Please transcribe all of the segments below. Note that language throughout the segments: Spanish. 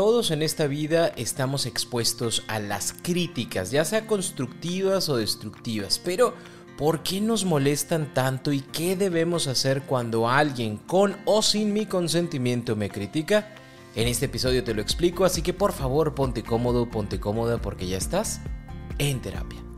Todos en esta vida estamos expuestos a las críticas, ya sea constructivas o destructivas, pero ¿por qué nos molestan tanto y qué debemos hacer cuando alguien con o sin mi consentimiento me critica? En este episodio te lo explico, así que por favor ponte cómodo, ponte cómoda porque ya estás en terapia.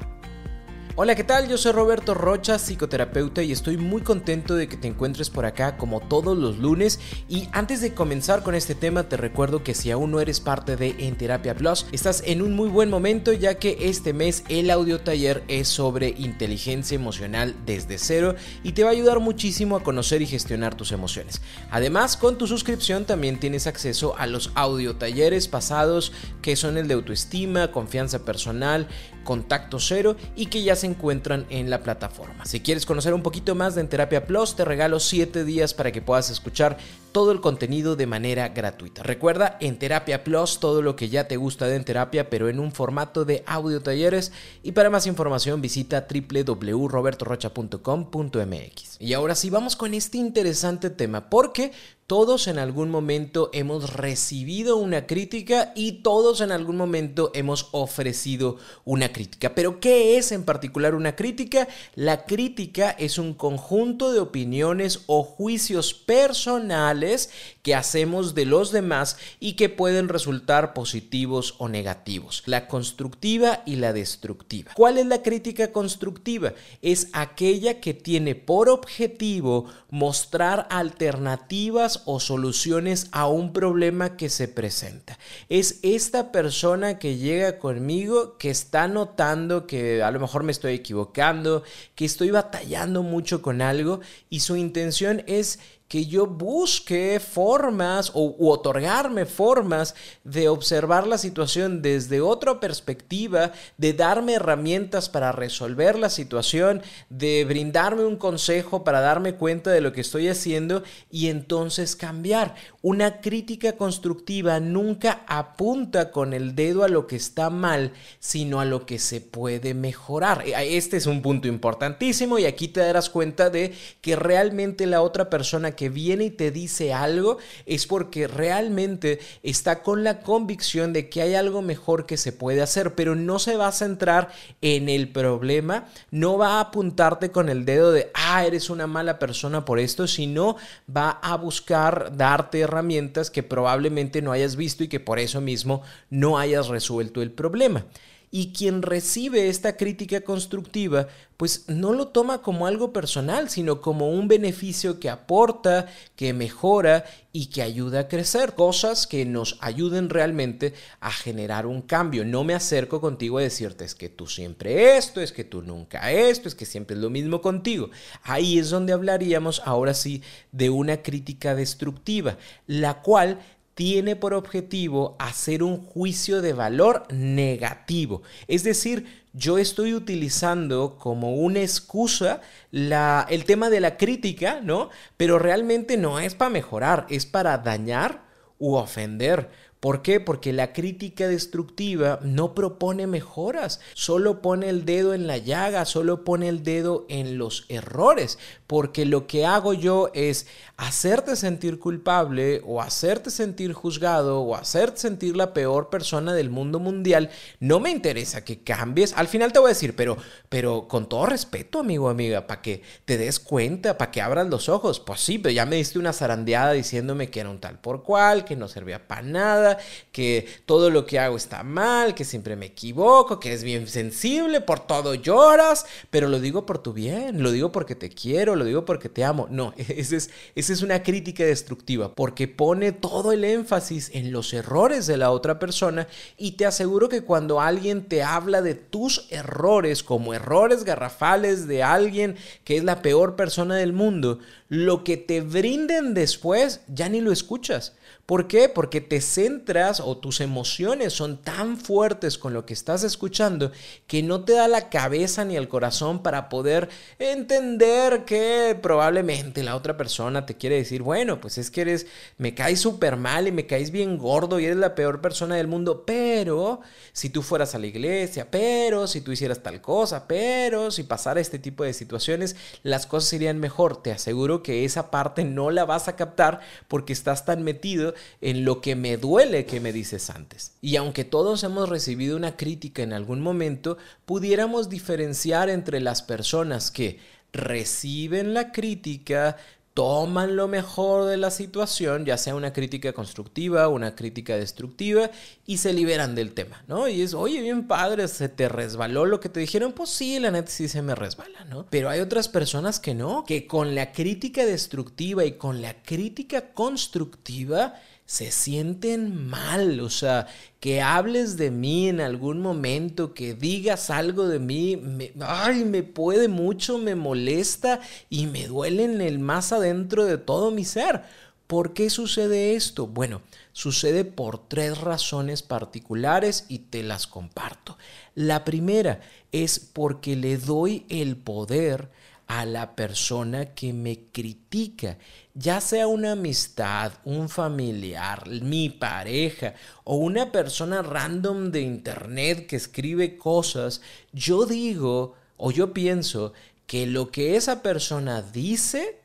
Hola, ¿qué tal? Yo soy Roberto Rocha, psicoterapeuta, y estoy muy contento de que te encuentres por acá como todos los lunes. Y antes de comenzar con este tema, te recuerdo que si aún no eres parte de En Terapia Plus, estás en un muy buen momento, ya que este mes el audio taller es sobre inteligencia emocional desde cero y te va a ayudar muchísimo a conocer y gestionar tus emociones. Además, con tu suscripción también tienes acceso a los audio talleres pasados, que son el de autoestima, confianza personal, contacto cero y que ya se encuentran en la plataforma. Si quieres conocer un poquito más de Terapia Plus, te regalo 7 días para que puedas escuchar todo el contenido de manera gratuita. Recuerda, en Terapia Plus, todo lo que ya te gusta de En Terapia, pero en un formato de audio talleres. Y para más información visita www.robertorocha.com.mx. Y ahora sí, vamos con este interesante tema, porque todos en algún momento hemos recibido una crítica y todos en algún momento hemos ofrecido una crítica. Pero ¿qué es en particular una crítica? La crítica es un conjunto de opiniones o juicios personales que hacemos de los demás y que pueden resultar positivos o negativos. La constructiva y la destructiva. ¿Cuál es la crítica constructiva? Es aquella que tiene por objetivo mostrar alternativas o soluciones a un problema que se presenta. Es esta persona que llega conmigo que está notando que a lo mejor me estoy equivocando, que estoy batallando mucho con algo y su intención es que yo busque formas o u otorgarme formas de observar la situación desde otra perspectiva, de darme herramientas para resolver la situación, de brindarme un consejo para darme cuenta de lo que estoy haciendo y entonces cambiar. Una crítica constructiva nunca apunta con el dedo a lo que está mal, sino a lo que se puede mejorar. Este es un punto importantísimo y aquí te darás cuenta de que realmente la otra persona que que viene y te dice algo es porque realmente está con la convicción de que hay algo mejor que se puede hacer, pero no se va a centrar en el problema, no va a apuntarte con el dedo de, ah, eres una mala persona por esto, sino va a buscar darte herramientas que probablemente no hayas visto y que por eso mismo no hayas resuelto el problema y quien recibe esta crítica constructiva pues no lo toma como algo personal, sino como un beneficio que aporta, que mejora y que ayuda a crecer, cosas que nos ayuden realmente a generar un cambio. No me acerco contigo a decirte es que tú siempre esto, es que tú nunca esto, es que siempre es lo mismo contigo. Ahí es donde hablaríamos ahora sí de una crítica destructiva, la cual tiene por objetivo hacer un juicio de valor negativo. Es decir, yo estoy utilizando como una excusa la, el tema de la crítica, ¿no? Pero realmente no es para mejorar, es para dañar u ofender. ¿Por qué? Porque la crítica destructiva no propone mejoras, solo pone el dedo en la llaga, solo pone el dedo en los errores, porque lo que hago yo es hacerte sentir culpable o hacerte sentir juzgado o hacerte sentir la peor persona del mundo mundial. No me interesa que cambies. Al final te voy a decir, pero, pero con todo respeto, amigo, amiga, para que te des cuenta, para que abras los ojos. Pues sí, pero ya me diste una zarandeada diciéndome que era un tal por cual, que no servía para nada que todo lo que hago está mal, que siempre me equivoco, que eres bien sensible, por todo lloras, pero lo digo por tu bien, lo digo porque te quiero, lo digo porque te amo. No, esa es, esa es una crítica destructiva, porque pone todo el énfasis en los errores de la otra persona y te aseguro que cuando alguien te habla de tus errores como errores garrafales de alguien que es la peor persona del mundo, lo que te brinden después ya ni lo escuchas. ¿Por qué? Porque te centras o tus emociones son tan fuertes con lo que estás escuchando que no te da la cabeza ni el corazón para poder entender que probablemente la otra persona te quiere decir, bueno, pues es que eres, me caes súper mal y me caes bien gordo y eres la peor persona del mundo, pero si tú fueras a la iglesia, pero si tú hicieras tal cosa, pero si pasara este tipo de situaciones, las cosas irían mejor. Te aseguro que esa parte no la vas a captar porque estás tan metido en lo que me duele que me dices antes. Y aunque todos hemos recibido una crítica en algún momento, pudiéramos diferenciar entre las personas que reciben la crítica, toman lo mejor de la situación, ya sea una crítica constructiva, una crítica destructiva, y se liberan del tema, ¿no? Y es, oye, bien padre, se te resbaló lo que te dijeron, pues sí, la neta sí se me resbala, ¿no? Pero hay otras personas que no, que con la crítica destructiva y con la crítica constructiva, se sienten mal, o sea, que hables de mí en algún momento, que digas algo de mí, me, ay, me puede mucho, me molesta y me duele en el más adentro de todo mi ser. ¿Por qué sucede esto? Bueno, sucede por tres razones particulares y te las comparto. La primera es porque le doy el poder a la persona que me critica, ya sea una amistad, un familiar, mi pareja o una persona random de internet que escribe cosas, yo digo o yo pienso que lo que esa persona dice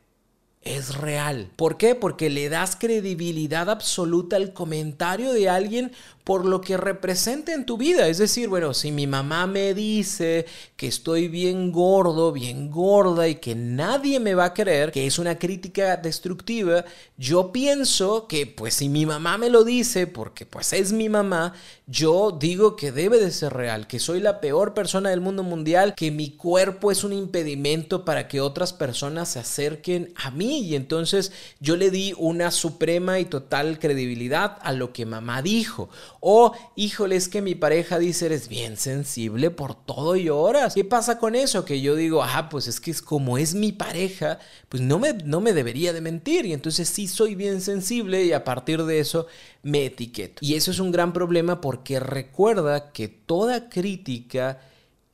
es real. ¿Por qué? Porque le das credibilidad absoluta al comentario de alguien por lo que representa en tu vida. Es decir, bueno, si mi mamá me dice que estoy bien gordo, bien gorda y que nadie me va a creer, que es una crítica destructiva, yo pienso que pues si mi mamá me lo dice, porque pues es mi mamá, yo digo que debe de ser real, que soy la peor persona del mundo mundial, que mi cuerpo es un impedimento para que otras personas se acerquen a mí y entonces yo le di una suprema y total credibilidad a lo que mamá dijo. O, híjole, es que mi pareja dice, eres bien sensible, por todo lloras. ¿Qué pasa con eso? Que yo digo, ah, pues es que es como es mi pareja, pues no me, no me debería de mentir. Y entonces sí soy bien sensible y a partir de eso me etiqueto. Y eso es un gran problema porque recuerda que toda crítica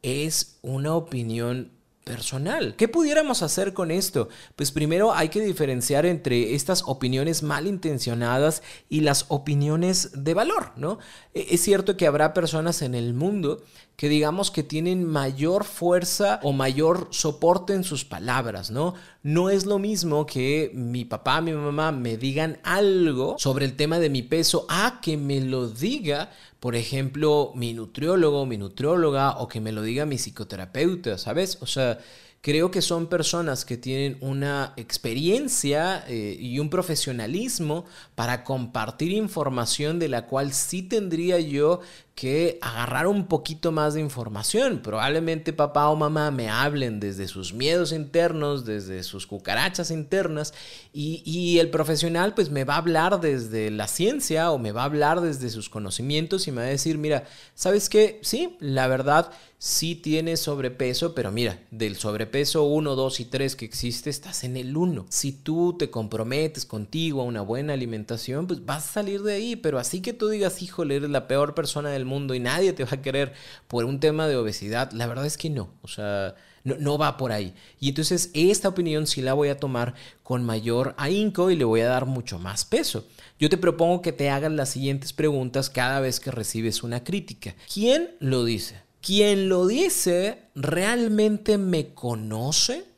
es una opinión personal. ¿Qué pudiéramos hacer con esto? Pues primero hay que diferenciar entre estas opiniones malintencionadas y las opiniones de valor, ¿no? E, es cierto que habrá personas en el mundo que digamos que tienen mayor fuerza o mayor soporte en sus palabras, ¿no? No es lo mismo que mi papá, mi mamá me digan algo sobre el tema de mi peso a que me lo diga, por ejemplo, mi nutriólogo, mi nutrióloga o que me lo diga mi psicoterapeuta, ¿sabes? O sea, creo que son personas que tienen una experiencia eh, y un profesionalismo para compartir información de la cual sí tendría yo que agarrar un poquito más de información. Probablemente papá o mamá me hablen desde sus miedos internos, desde sus cucarachas internas, y, y, el profesional pues me va a hablar desde la ciencia o me va a hablar desde sus conocimientos y me va a decir, mira, ¿sabes qué? Sí, la verdad sí tienes sobrepeso, pero mira, del sobrepeso 1, 2 y 3 que existe, estás en el 1. Si tú te comprometes contigo a una buena alimentación, pues vas a salir de ahí, pero así que tú digas, híjole, eres la peor persona del mundo y nadie te va a querer por un tema de obesidad, la verdad es que no, o sea, no, no, va por ahí. Y entonces esta opinión sí la voy a tomar con mayor ahínco y le voy a dar mucho más peso. Yo te propongo que te hagas las siguientes preguntas cada vez que recibes una crítica. ¿Quién lo dice? ¿Quién lo dice realmente me conoce?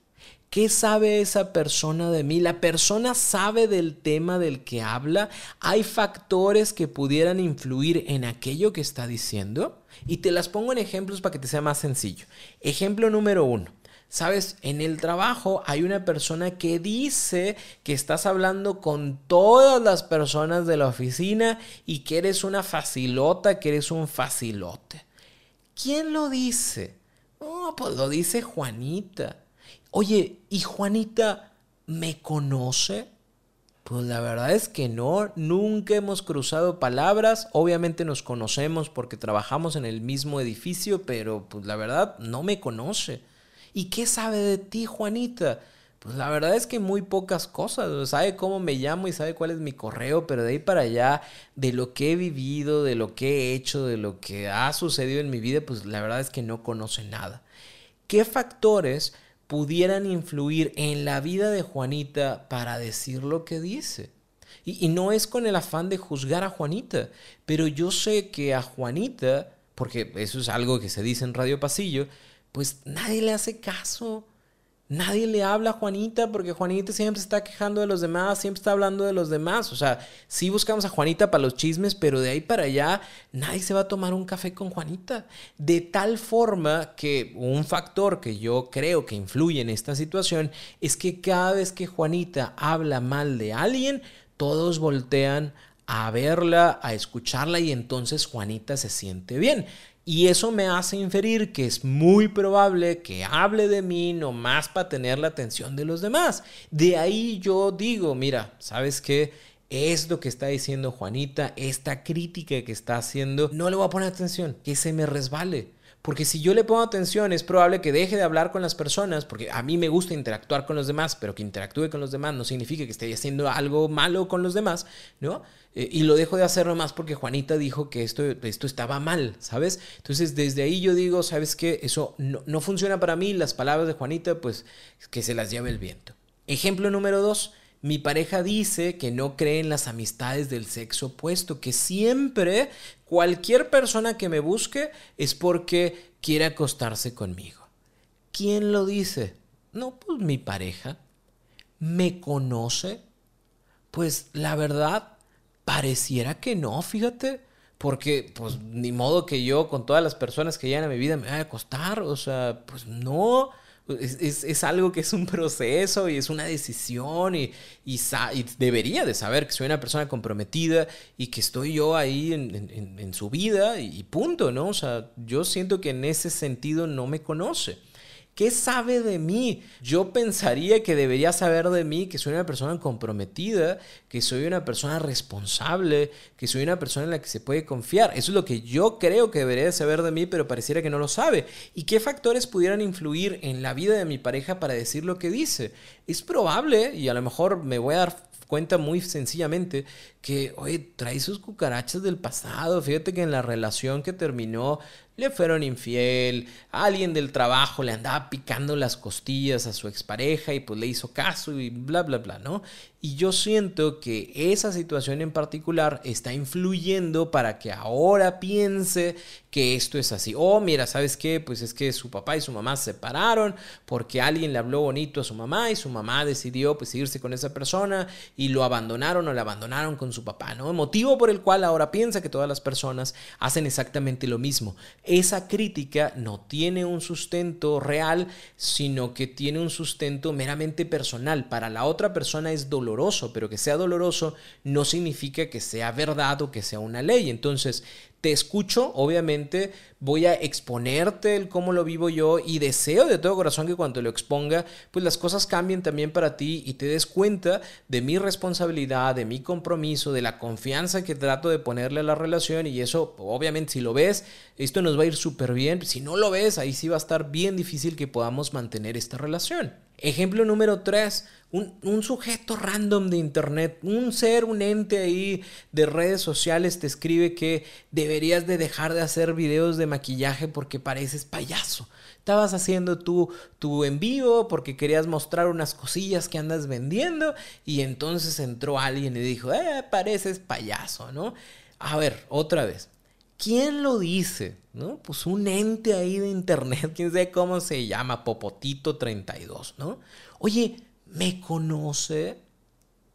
¿Qué sabe esa persona de mí? ¿La persona sabe del tema del que habla? ¿Hay factores que pudieran influir en aquello que está diciendo? Y te las pongo en ejemplos para que te sea más sencillo. Ejemplo número uno. Sabes, en el trabajo hay una persona que dice que estás hablando con todas las personas de la oficina y que eres una facilota, que eres un facilote. ¿Quién lo dice? Oh, pues lo dice Juanita. Oye, ¿y Juanita me conoce? Pues la verdad es que no, nunca hemos cruzado palabras, obviamente nos conocemos porque trabajamos en el mismo edificio, pero pues la verdad no me conoce. ¿Y qué sabe de ti, Juanita? Pues la verdad es que muy pocas cosas, sabe cómo me llamo y sabe cuál es mi correo, pero de ahí para allá, de lo que he vivido, de lo que he hecho, de lo que ha sucedido en mi vida, pues la verdad es que no conoce nada. ¿Qué factores pudieran influir en la vida de Juanita para decir lo que dice. Y, no es con el afán de juzgar a Juanita, pero yo sé que a Juanita, porque eso es algo que se dice en Radio Pasillo, pues nadie le hace caso. Nadie le habla a Juanita porque Juanita siempre está quejando de los demás, siempre está hablando de los demás. O sea, sí buscamos a Juanita para los chismes, pero de ahí para allá nadie se va a tomar un café con Juanita. De tal forma que un factor que yo creo que influye en esta situación es que cada vez que Juanita habla mal de alguien, todos voltean a verla, a escucharla y entonces Juanita se siente bien. Y eso me hace inferir que es muy probable que hable de mí nomás para tener la atención de los demás. De ahí yo digo, mira, ¿sabes qué? Esto que está diciendo Juanita, esta crítica que está haciendo, no le voy a poner atención, que se me resbale. Porque si yo le pongo atención, es probable que deje de hablar con las personas, porque a mí me gusta interactuar con los demás, pero que interactúe con los demás no significa que esté haciendo algo malo con los demás, ¿no? Eh, y lo dejo de hacer nomás porque Juanita dijo que esto, esto estaba mal, ¿sabes? Entonces, desde ahí yo digo, ¿sabes qué? Eso no, no funciona para mí, las palabras de Juanita, pues que se las lleve el viento. Ejemplo número dos mi pareja dice que no cree en las amistades del sexo opuesto, que siempre cualquier persona que me busque es porque quiere acostarse conmigo. ¿Quién lo dice? No, pues mi pareja. ¿Me conoce? Pues la verdad, pareciera que no, fíjate. Porque, pues, ni modo que yo con todas las personas que llegan a mi vida me vaya a acostar. O sea, pues no. Es, algo que es un proceso y es una decisión y, y, debería de saber que soy una persona comprometida y que estoy yo ahí en, en su vida y punto, ¿no? O sea, yo siento que en ese sentido no me conoce. ¿Qué sabe de mí? Yo pensaría que debería saber de mí que soy una persona comprometida, que soy una persona responsable, que soy una persona en la que se puede confiar. Eso es lo que yo creo que debería saber de mí, pero pareciera que no lo sabe. ¿Y qué factores pudieran influir en la vida de mi pareja para decir lo que dice? Es probable, y a lo mejor me voy a dar cuenta muy sencillamente que, oye, trae sus cucarachas del pasado. Fíjate que en la relación que terminó le fueron infiel, alguien del trabajo le andaba picando las costillas a su expareja y pues le hizo caso y bla, bla, bla, ¿no? Y yo siento que esa situación en particular está influyendo para que ahora piense que esto es así. Oh, mira, ¿sabes qué? Pues es que su papá y su mamá se separaron porque alguien le habló bonito a su mamá y su mamá decidió pues irse con esa persona y lo abandonaron o le abandonaron con su papá, ¿no? Motivo por el cual ahora piensa que todas las personas hacen exactamente lo mismo. Esa crítica no tiene un sustento real, sino que tiene un sustento meramente personal. Para la otra persona es doloroso pero que sea doloroso no significa que sea verdad o que sea una ley. Entonces, te escucho, obviamente voy a exponerte el cómo lo vivo yo y deseo de todo corazón que cuando lo exponga, pues las cosas cambien también para ti y te des cuenta de mi responsabilidad, de mi compromiso, de la confianza que trato de ponerle a la relación y eso, obviamente, si lo ves, esto nos va a ir súper bien. Si no lo ves, ahí sí va a estar bien difícil que podamos mantener esta relación. Ejemplo número 3, un, sujeto random de internet, un ser, un ente ahí de redes sociales te escribe que deberías de dejar de hacer videos de maquillaje porque pareces payaso. Estabas haciendo tu, tu envío porque querías mostrar unas cosillas que andas vendiendo y entonces entró alguien y dijo, eh, pareces payaso, ¿no? A ver, otra vez. ¿Quién lo dice? ¿No? Pues un ente ahí de internet, quién sabe cómo se llama, Popotito32, ¿no? Oye, ¿Me conoce?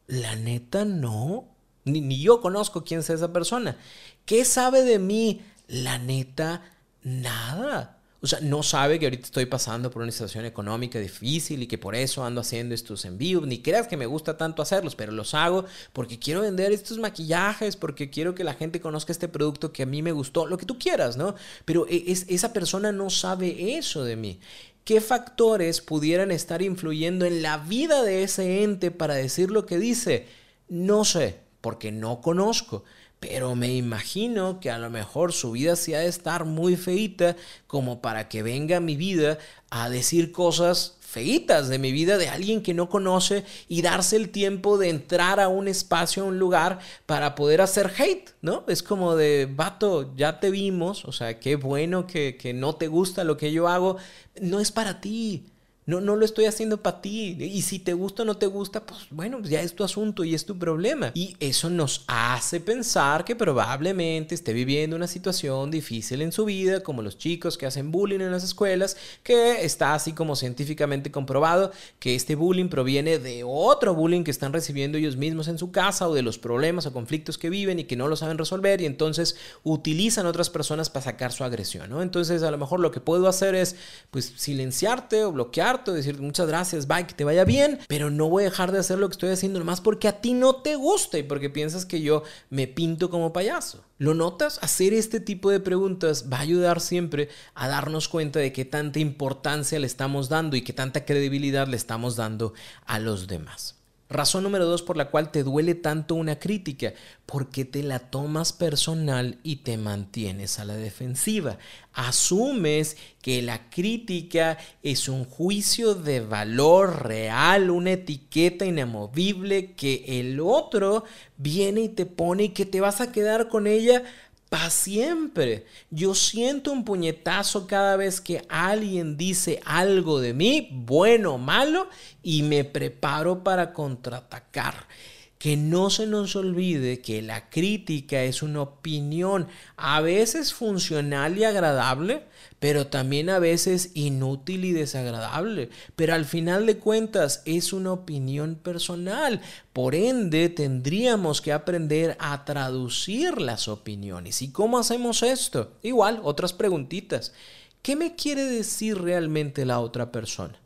La neta no. Ni, yo conozco quién es esa persona. ¿Qué sabe de mí? La neta, nada. O sea, no sabe que ahorita estoy pasando por una situación económica difícil y que por eso ando haciendo estos envíos. Ni creas que me gusta tanto hacerlos, pero los hago porque quiero vender estos maquillajes, porque quiero que la gente conozca este producto que a mí me gustó, lo que tú quieras, ¿no? Pero e, es, esa persona no sabe eso de mí. ¿Qué factores pudieran estar influyendo en la vida de ese ente para decir lo que dice? No sé, porque no conozco. Pero me imagino que a lo mejor su vida sí ha de estar muy feita como para que venga a mi vida a decir cosas feitas de mi vida de alguien que no conoce y darse el tiempo de entrar a un espacio, a un lugar para poder hacer hate, ¿no? Es como de, vato, ya te vimos, o sea, qué bueno que, que no te gusta lo que yo hago, no es para ti. No, no lo estoy haciendo para ti. Y si te gusta o no te gusta, pues bueno, ya es tu asunto y es tu problema. Y eso nos hace pensar que probablemente esté viviendo una situación difícil en su vida, como los chicos que hacen bullying en las escuelas, que está así como científicamente comprobado que este bullying proviene de otro bullying que están recibiendo ellos mismos en su casa o de los problemas o conflictos que viven y que no lo saben resolver y entonces utilizan otras personas para sacar su agresión, ¿no? Entonces a lo mejor lo que puedo hacer es pues silenciarte o bloquearte o decirte muchas gracias, bye, que te vaya bien, pero no voy a dejar de hacer lo que estoy haciendo nomás porque a ti no te gusta y porque piensas que yo me pinto como payaso. ¿Lo notas? Hacer este tipo de preguntas va a ayudar siempre a darnos cuenta de qué tanta importancia le estamos dando y qué tanta credibilidad le estamos dando a los demás. Razón número dos por la cual te duele tanto una crítica, porque te la tomas personal y te mantienes a la defensiva. Asumes que la crítica es un juicio de valor real, una etiqueta inamovible que el otro viene y te pone y que te vas a quedar con ella para siempre. Yo siento un puñetazo cada vez que alguien dice algo de mí, bueno o malo, y me preparo para contraatacar. Que no se nos olvide que la crítica es una opinión, a veces funcional y agradable, pero también a veces inútil y desagradable. Pero al final de cuentas es una opinión personal. Por ende, tendríamos que aprender a traducir las opiniones. ¿Y cómo hacemos esto? Igual, otras preguntitas. ¿Qué me quiere decir realmente la otra persona?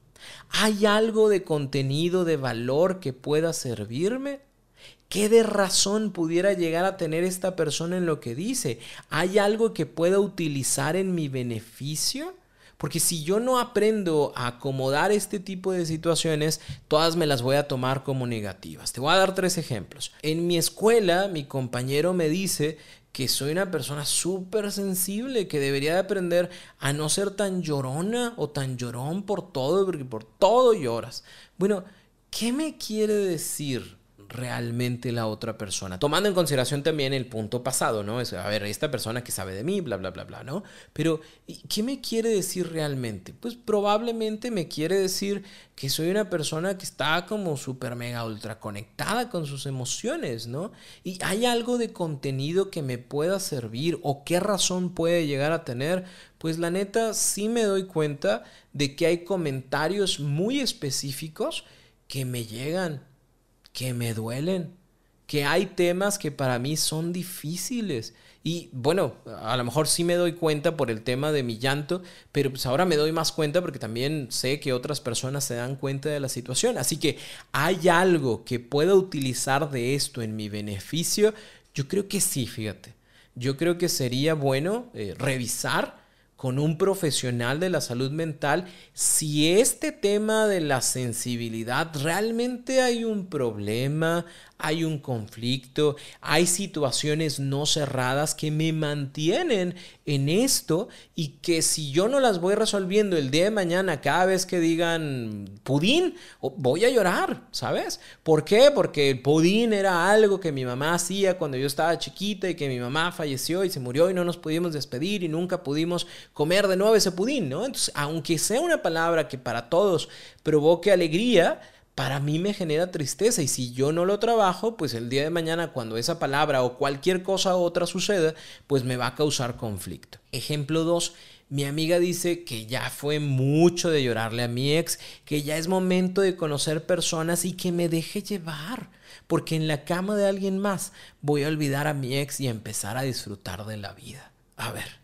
¿Hay algo de contenido, de valor que pueda servirme? ¿Qué de razón pudiera llegar a tener esta persona en lo que dice? ¿Hay algo que pueda utilizar en mi beneficio? Porque si yo no aprendo a acomodar este tipo de situaciones, todas me las voy a tomar como negativas. Te voy a dar tres ejemplos. En mi escuela, mi compañero me dice que soy una persona súper sensible, que debería de aprender a no ser tan llorona o tan llorón por todo, porque por todo lloras. Bueno, ¿qué me quiere decir? Realmente la otra persona. Tomando en consideración también el punto pasado, ¿no? Es, a ver, esta persona que sabe de mí, bla, bla, bla, bla, ¿no? Pero, ¿qué me quiere decir realmente? Pues probablemente me quiere decir que soy una persona que está como súper mega ultra conectada con sus emociones, ¿no? Y hay algo de contenido que me pueda servir o qué razón puede llegar a tener. Pues la neta sí me doy cuenta de que hay comentarios muy específicos que me llegan que me duelen, que hay temas que para mí son difíciles. Y bueno, a lo mejor sí me doy cuenta por el tema de mi llanto, pero pues ahora me doy más cuenta porque también sé que otras personas se dan cuenta de la situación. Así que hay algo que pueda utilizar de esto en mi beneficio. Yo creo que sí, fíjate. Yo creo que sería bueno eh, revisar con un profesional de la salud mental si este tema de la sensibilidad realmente hay un problema, hay un conflicto, hay situaciones no cerradas que me mantienen en esto y que si yo no las voy resolviendo el día de mañana cada vez que digan pudín, voy a llorar, ¿sabes? ¿Por qué? Porque el pudín era algo que mi mamá hacía cuando yo estaba chiquita y que mi mamá falleció y se murió y no nos pudimos despedir y nunca pudimos comer de nuevo ese pudín, ¿no? Entonces, aunque sea una palabra que para todos provoque alegría, para mí me genera tristeza y si yo no lo trabajo, pues el día de mañana cuando esa palabra o cualquier cosa otra suceda, pues me va a causar conflicto. Ejemplo 2. Mi amiga dice que ya fue mucho de llorarle a mi ex, que ya es momento de conocer personas y que me deje llevar, porque en la cama de alguien más voy a olvidar a mi ex y empezar a disfrutar de la vida. A ver,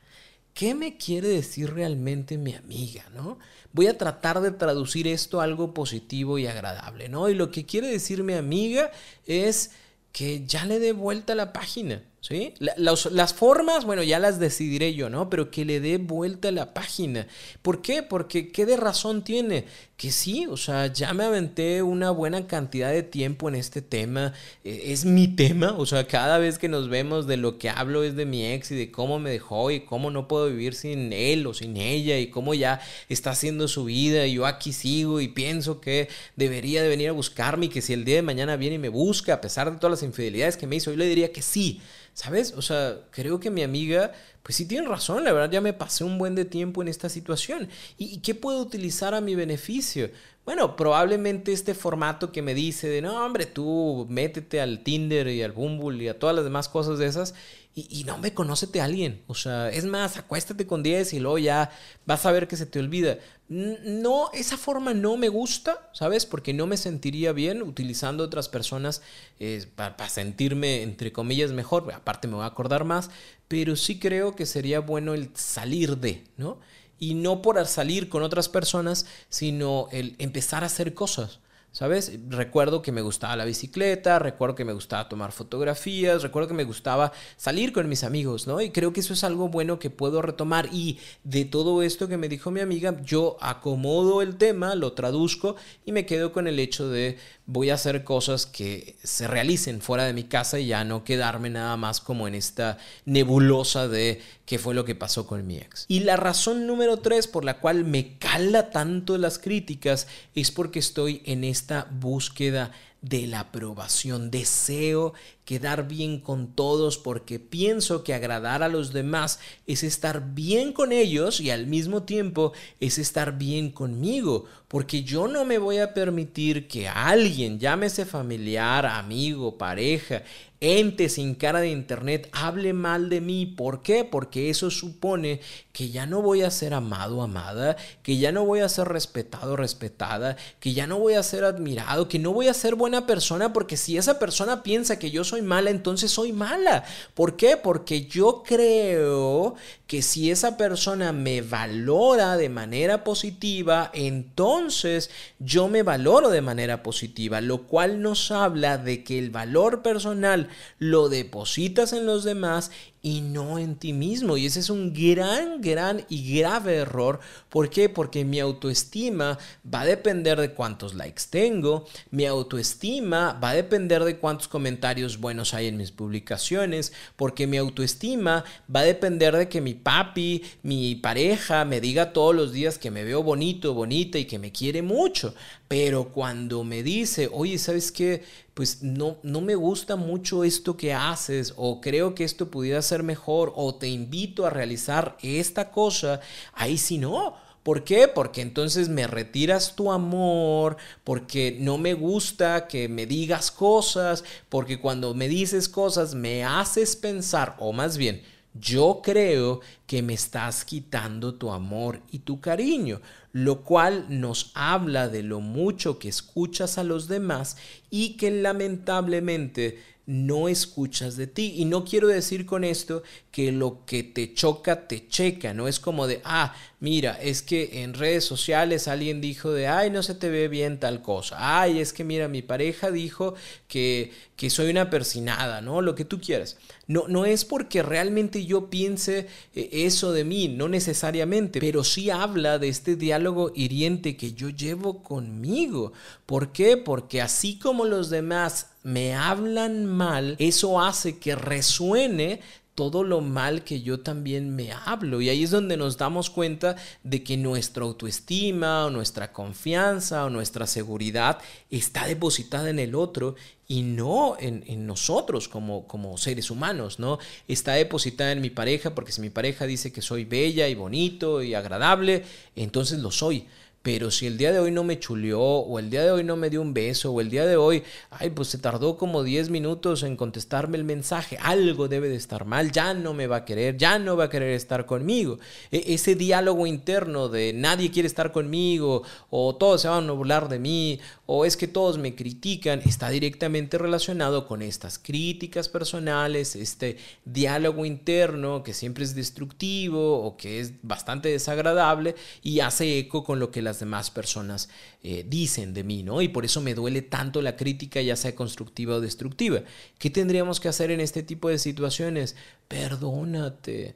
¿qué me quiere decir realmente mi amiga, no? voy a tratar de traducir esto a algo positivo y agradable, ¿no? Y lo que quiere decir mi amiga es que ya le dé vuelta la página. ¿Sí? las formas, bueno, ya las decidiré yo, ¿no? Pero que le dé vuelta la página. ¿Por qué? Porque ¿qué de razón tiene? Que sí, o sea, ya me aventé una buena cantidad de tiempo en este tema. E, es mi tema, o sea, cada vez que nos vemos de lo que hablo es de mi ex y de cómo me dejó y cómo no puedo vivir sin él o sin ella y cómo ya está haciendo su vida y yo aquí sigo y pienso que debería de venir a buscarme y que si el día de mañana viene y me busca a pesar de todas las infidelidades que me hizo, yo le diría que sí. ¿Sabes? O sea, creo que mi amiga, pues sí tiene razón, la verdad ya me pasé un buen de tiempo en esta situación. ¿Y, qué puedo utilizar a mi beneficio? Bueno, probablemente este formato que me dice de, no, hombre, tú métete al Tinder y al Bumble y a todas las demás cosas de esas y, no me conócete a alguien. O sea, es más, acuéstate con 10 y luego ya vas a ver que se te olvida. No, esa forma no me gusta, ¿sabes? Porque no me sentiría bien utilizando otras personas eh, para, sentirme, entre comillas, mejor. Aparte me voy a acordar más, pero sí creo que sería bueno el salir de, ¿no? Y no por salir con otras personas, sino el empezar a hacer cosas. ¿Sabes? Recuerdo que me gustaba la bicicleta, recuerdo que me gustaba tomar fotografías, recuerdo que me gustaba salir con mis amigos, ¿no? Y creo que eso es algo bueno que puedo retomar. Y de todo esto que me dijo mi amiga, yo acomodo el tema, lo traduzco y me quedo con el hecho de voy a hacer cosas que se realicen fuera de mi casa y ya no quedarme nada más como en esta nebulosa de qué fue lo que pasó con mi ex. Y la razón número tres por la cual me cala tanto las críticas es porque estoy en esta búsqueda de la aprobación. Deseo quedar bien con todos porque pienso que agradar a los demás es estar bien con ellos y al mismo tiempo es estar bien conmigo. Porque yo no me voy a permitir que alguien, llámese familiar, amigo, pareja, ente sin cara de internet hable mal de mí. ¿Por qué? Porque eso supone que ya no voy a ser amado, amada, que ya no voy a ser respetado, respetada, que ya no voy a ser admirado, que no voy a ser buena persona, porque si esa persona piensa que yo soy mala, entonces soy mala. ¿Por qué? Porque yo creo que si esa persona me valora de manera positiva, entonces yo me valoro de manera positiva, lo cual nos habla de que el valor personal lo depositas en los demás y no en ti mismo. Y ese es un gran, gran y grave error. ¿Por qué? Porque mi autoestima va a depender de cuántos likes tengo, mi autoestima va a depender de cuántos comentarios buenos hay en mis publicaciones, porque mi autoestima va a depender de que mi papi, mi pareja me diga todos los días que me veo bonito, bonita y que me quiere mucho. Pero cuando me dice, oye, ¿sabes qué? Pues no, no me gusta mucho esto que haces o creo que esto pudiera ser mejor o te invito a realizar esta cosa, ahí sí no. ¿Por qué? Porque entonces me retiras tu amor, porque no me gusta que me digas cosas, porque cuando me dices cosas me haces pensar, o más bien, yo creo que me estás quitando tu amor y tu cariño, lo cual nos habla de lo mucho que escuchas a los demás y que lamentablemente no escuchas de ti. Y no quiero decir con esto que lo que te choca te checa, no es como de, ah, mira, es que en redes sociales alguien dijo de, ay, no se te ve bien tal cosa, ay, es que mira, mi pareja dijo que, que soy una persinada, ¿no? Lo que tú quieras. No, no es porque realmente yo piense eh, eso de mí, no necesariamente, pero sí habla de este diálogo hiriente que yo llevo conmigo. ¿Por qué? Porque así como los demás me hablan mal, eso hace que resuene todo lo mal que yo también me hablo. Y ahí es donde nos damos cuenta de que nuestra autoestima o nuestra confianza o nuestra seguridad está depositada en el otro y no en, nosotros como, como seres humanos, ¿no? Está depositada en mi pareja porque si mi pareja dice que soy bella y bonito y agradable, entonces lo soy. Pero si el día de hoy no me chuleó, o el día de hoy no me dio un beso, o el día de hoy, ay, pues se tardó como 10 minutos en contestarme el mensaje, algo debe de estar mal, ya no me va a querer, ya no va a querer estar conmigo. E ese diálogo interno de nadie quiere estar conmigo, o todos se van a burlar de mí, o es que todos me critican, está directamente relacionado con estas críticas personales, este diálogo interno que siempre es destructivo o que es bastante desagradable y hace eco con lo que la las demás personas eh, dicen de mí, ¿no? Y por eso me duele tanto la crítica, ya sea constructiva o destructiva. ¿Qué tendríamos que hacer en este tipo de situaciones? Perdónate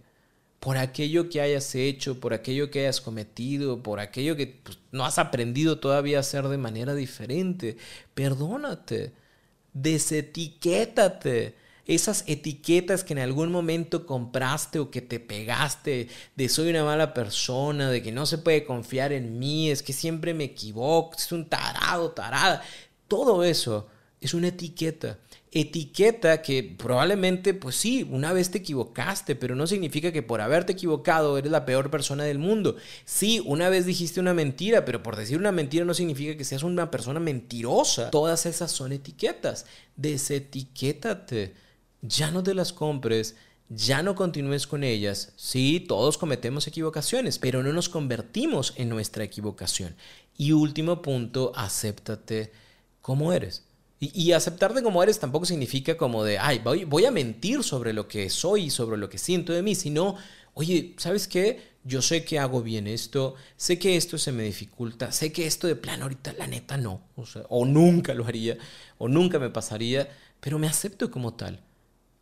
por aquello que hayas hecho, por aquello que hayas cometido, por aquello que pues, no has aprendido todavía a hacer de manera diferente. Perdónate, desetiquétate esas etiquetas que en algún momento compraste o que te pegaste de soy una mala persona, de que no se puede confiar en mí, es que siempre me equivoco, es un tarado, tarada. Todo eso es una etiqueta. Etiqueta que probablemente, pues sí, una vez te equivocaste, pero no significa que por haberte equivocado eres la peor persona del mundo. Sí, una vez dijiste una mentira, pero por decir una mentira no significa que seas una persona mentirosa. Todas esas son etiquetas. Desetiquétate. Ya no te las compres ya no continúes con ellas. Sí, todos cometemos equivocaciones, pero no nos convertimos en nuestra equivocación. Y último punto, acéptate como eres. Y, aceptarte como eres tampoco significa como de, ay, voy, voy a mentir sobre lo que soy y sobre lo que siento de mí, sino, oye, ¿sabes qué? Yo sé que hago bien esto, sé que esto se me dificulta, sé que esto de plano ahorita la neta no, o, o nunca lo haría, o nunca me pasaría, pero me acepto como tal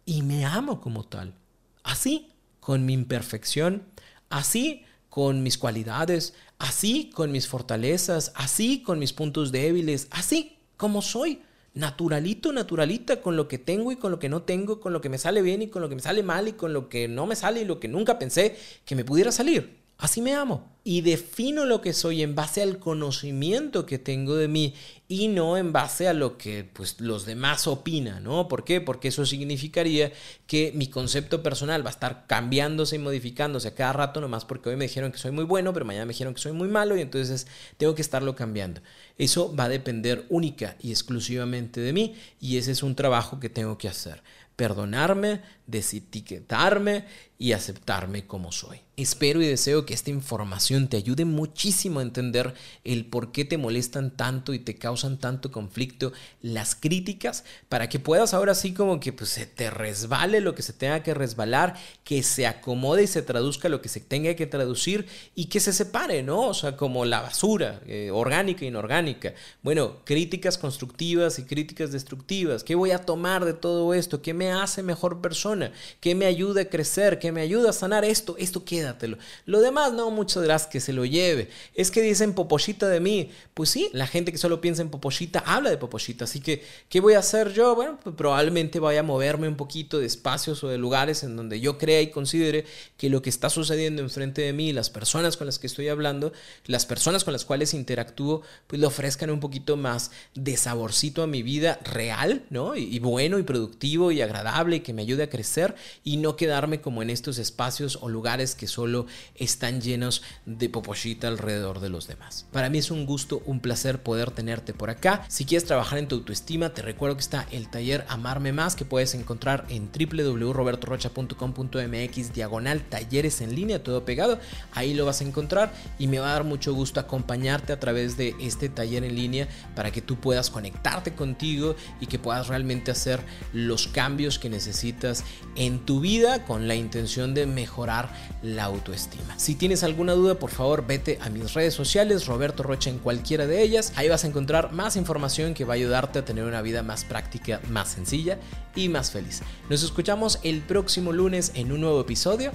y me amo como tal. Así, con mi imperfección, así con mis cualidades, así con mis fortalezas, así con mis puntos débiles, así como soy. Naturalito, naturalita, con lo que tengo y con lo que no tengo, con lo que me sale bien y con lo que me sale mal y con lo que no me sale y lo que nunca pensé que me pudiera salir. Así me amo. Y defino lo que soy en base al conocimiento que tengo de mí y no en base a lo que pues, los demás opinan, ¿no? ¿Por qué? Porque eso significaría que mi concepto personal va a estar cambiándose y modificándose a cada rato, nomás porque hoy me dijeron que soy muy bueno, pero mañana me dijeron que soy muy malo y entonces tengo que estarlo cambiando. Eso va a depender única y exclusivamente de mí y ese es un trabajo que tengo que hacer perdonarme, desetiquetarme y aceptarme como soy. Espero y deseo que esta información te ayude muchísimo a entender el por qué te molestan tanto y te causan tanto conflicto las críticas para que puedas ahora sí como que pues, se te resbale lo que se tenga que resbalar, que se acomode y se traduzca lo que se tenga que traducir y que se separe, ¿no? O sea, como la basura, eh, orgánica e inorgánica. Bueno, críticas constructivas y críticas destructivas. ¿Qué voy a tomar de todo esto? ¿Qué me hace mejor persona? ¿Qué me ayuda a crecer? ¿Qué me ayuda a sanar esto? Esto quédatelo. Lo demás, no, muchas gracias que se lo lleve. Es que dicen popochita de mí. Pues sí, la gente que solo piensa en popochita habla de popochita. Así que, ¿qué voy a hacer yo? Bueno, pues probablemente vaya a moverme un poquito de espacios o de lugares en donde yo crea y considere que lo que está sucediendo enfrente de mí, las personas con las que estoy hablando, las personas con las cuales interactúo, pues le ofrezcan un poquito más de saborcito a mi vida real, ¿no? Y, y bueno y productivo y agradable y que me ayude a crecer y no quedarme como en estos espacios o lugares que solo están llenos de popochita alrededor de los demás. Para mí es un gusto, un placer poder tenerte por acá. Si quieres trabajar en tu autoestima, te recuerdo que está el taller Amarme Más que puedes encontrar en www.robertorocha.com.mx diagonal talleres en línea, todo pegado. Ahí lo vas a encontrar y me va a dar mucho gusto acompañarte a través de este taller en línea para que tú puedas conectarte contigo y que puedas realmente hacer los cambios que necesitas en tu vida con la intención de mejorar la autoestima. Si tienes alguna duda, por favor, vete a mis redes sociales, Roberto Rocha en cualquiera de ellas. Ahí vas a encontrar más información que va a ayudarte a tener una vida más práctica, más sencilla y más feliz. Nos escuchamos el próximo lunes en un nuevo episodio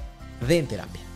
de En Terapia.